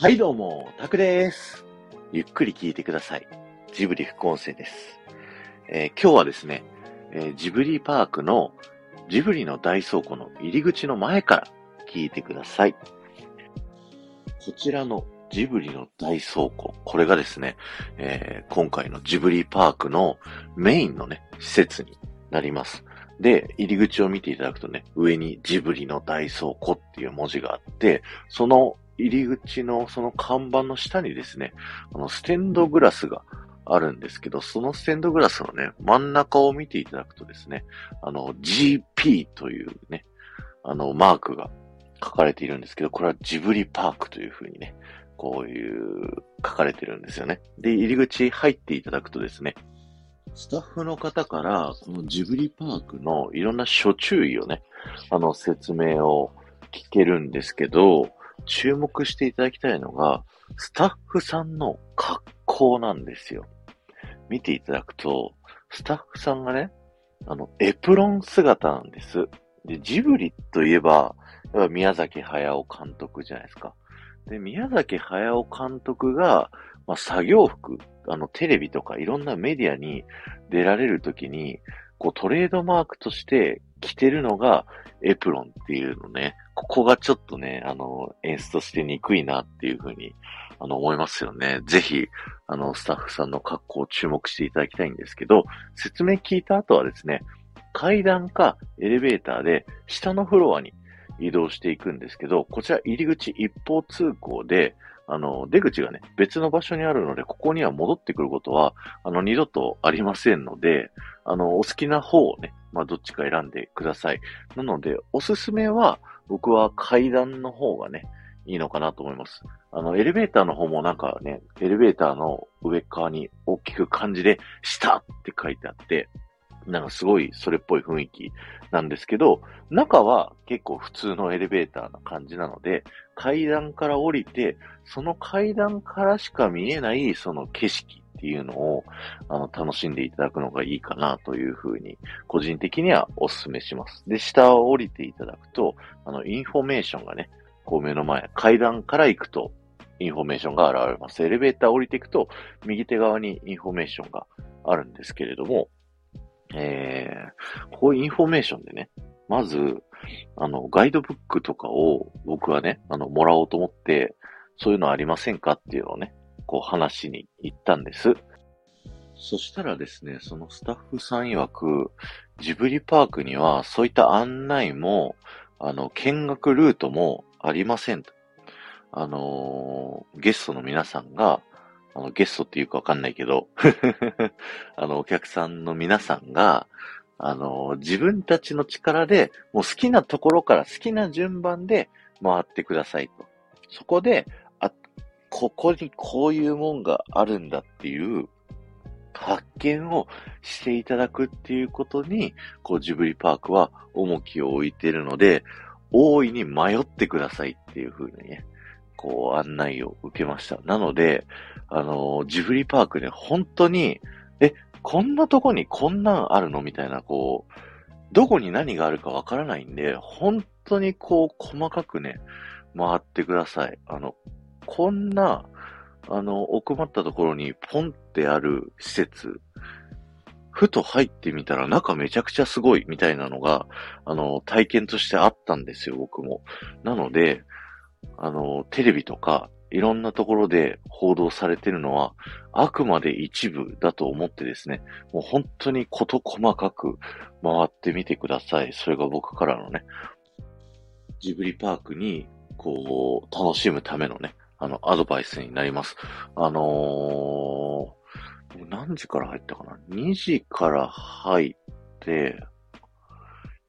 はいどうも、タクです。ゆっくり聞いてください。ジブリ副音声です。えー今日はですね、えージブリパークのジブリの大倉庫の入り口の前から聞いてください。こちらのジブリの大倉庫、これがですね、えー今回のジブリパークのメインのね、施設になります。で、入り口を見ていただくとね、上にジブリの大倉庫っていう文字があって、その入り口のその看板の下にですね、あの、ステンドグラスがあるんですけど、そのステンドグラスのね、真ん中を見ていただくとですね、あの、GP というね、あの、マークが書かれているんですけど、これはジブリパークという風にね、こういう書かれてるんですよね。で、入り口入っていただくとですね、スタッフの方から、このジブリパークのいろんな諸注意をね、あの、説明を聞けるんですけど、注目していただきたいのが、スタッフさんの格好なんですよ。見ていただくと、スタッフさんがね、あの、エプロン姿なんです。で、ジブリといえば、やっぱ宮崎駿監督じゃないですか。で、宮崎駿監督が、まあ、作業服、あの、テレビとかいろんなメディアに出られるときに、こう、トレードマークとして着てるのがエプロンっていうのね、ここがちょっとね、あの、演出として憎いなっていうふうに、あの、思いますよね。ぜひ、あの、スタッフさんの格好を注目していただきたいんですけど、説明聞いた後はですね、階段かエレベーターで下のフロアに移動していくんですけど、こちら入り口一方通行で、あの、出口がね、別の場所にあるので、ここには戻ってくることは、あの、二度とありませんので、あの、お好きな方をね、まあ、どっちか選んでください。なので、おすすめは、僕は階段の方がね、いいのかなと思います。あの、エレベーターの方もなんかね、エレベーターの上側に大きく漢字で、下って書いてあって、なんかすごいそれっぽい雰囲気なんですけど、中は結構普通のエレベーターな感じなので、階段から降りて、その階段からしか見えないその景色っていうのを、あの、楽しんでいただくのがいいかなというふうに、個人的にはお勧めします。で、下を降りていただくと、あの、インフォメーションがね、こう目の前、階段から行くと、インフォメーションが現れます。エレベーター降りていくと、右手側にインフォメーションがあるんですけれども、えー、こういうインフォメーションでね、まず、あの、ガイドブックとかを僕はね、あの、もらおうと思って、そういうのありませんかっていうのをね、こう話しに行ったんです。そしたらですね、そのスタッフさん曰く、ジブリパークにはそういった案内も、あの、見学ルートもありませんと。あのーゲストの皆さんが、あの、ゲストっていうかわかんないけど、あの、お客さんの皆さんが、あの、自分たちの力で、もう好きなところから好きな順番で回ってくださいと。そこで、ここにこういうもんがあるんだっていう発見をしていただくっていうことに、こうジブリパークは重きを置いているので、大いに迷ってくださいっていう風にね、こう案内を受けました。なので、あの、ジブリパークね、本当に、え、こんなとこにこんなんあるの？みたいな、こう、どこに何があるかわからないんで、本当にこう、細かくね、回ってください。あの、こんな、あの、奥まったところにポンってある施設、ふと入ってみたら中めちゃくちゃすごいみたいなのが、あの、体験としてあったんですよ、僕も。なので、あの、テレビとか、いろんなところで報道されてるのは、あくまで一部だと思ってですね、もう本当に事細かく回ってみてください。それが僕からのね、ジブリパークに、こう、楽しむためのね、あの、アドバイスになります。あのー、何時から入ったかな ?2 時から入って、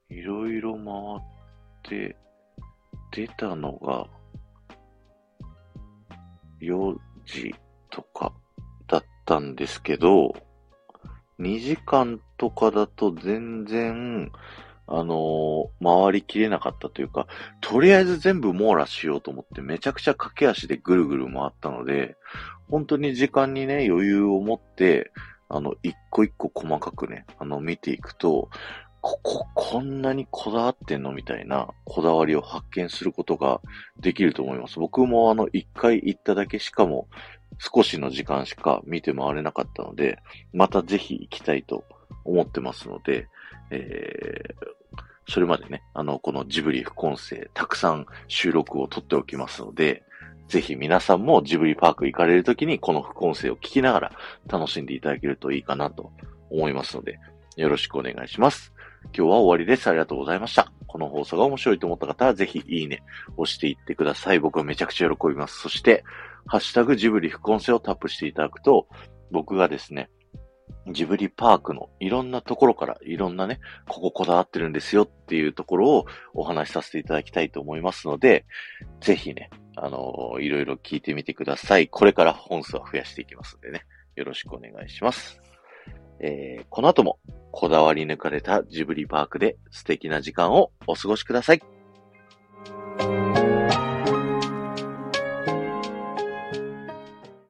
いろいろ回って、出たのが、4時とかだったんですけど、2時間とかだと全然、あのー回りきれなかったというか、とりあえず全部網羅しようと思ってめちゃくちゃ駆け足でぐるぐる回ったので、本当に時間にね、余裕を持って、あの、一個一個細かくね、あの、見ていくと、ここ、こんなにこだわってんのみたいなこだわりを発見することができると思います。僕もあの、一回行っただけしかも、少しの時間しか見て回れなかったので、またぜひ行きたいと思ってますので、えー、それまでね、あの、このジブリ副音声、たくさん収録を撮っておきますので、ぜひ皆さんもジブリパーク行かれるときにこの副音声を聞きながら楽しんでいただけるといいかなと思いますので、よろしくお願いします。今日は終わりです。ありがとうございました。この放送が面白いと思った方はぜひいいね、押していってください。僕はめちゃくちゃ喜びます。そして、ハッシュタグジブリ副音声をタップしていただくと、僕がですね、ジブリパークのいろんなところからいろんなね、こここだわってるんですよっていうところをお話しさせていただきたいと思いますので、ぜひね、あのー、いろいろ聞いてみてください。これから本数は増やしていきますんでね、よろしくお願いします。えー、この後もこだわり抜かれたジブリパークで素敵な時間をお過ごしください。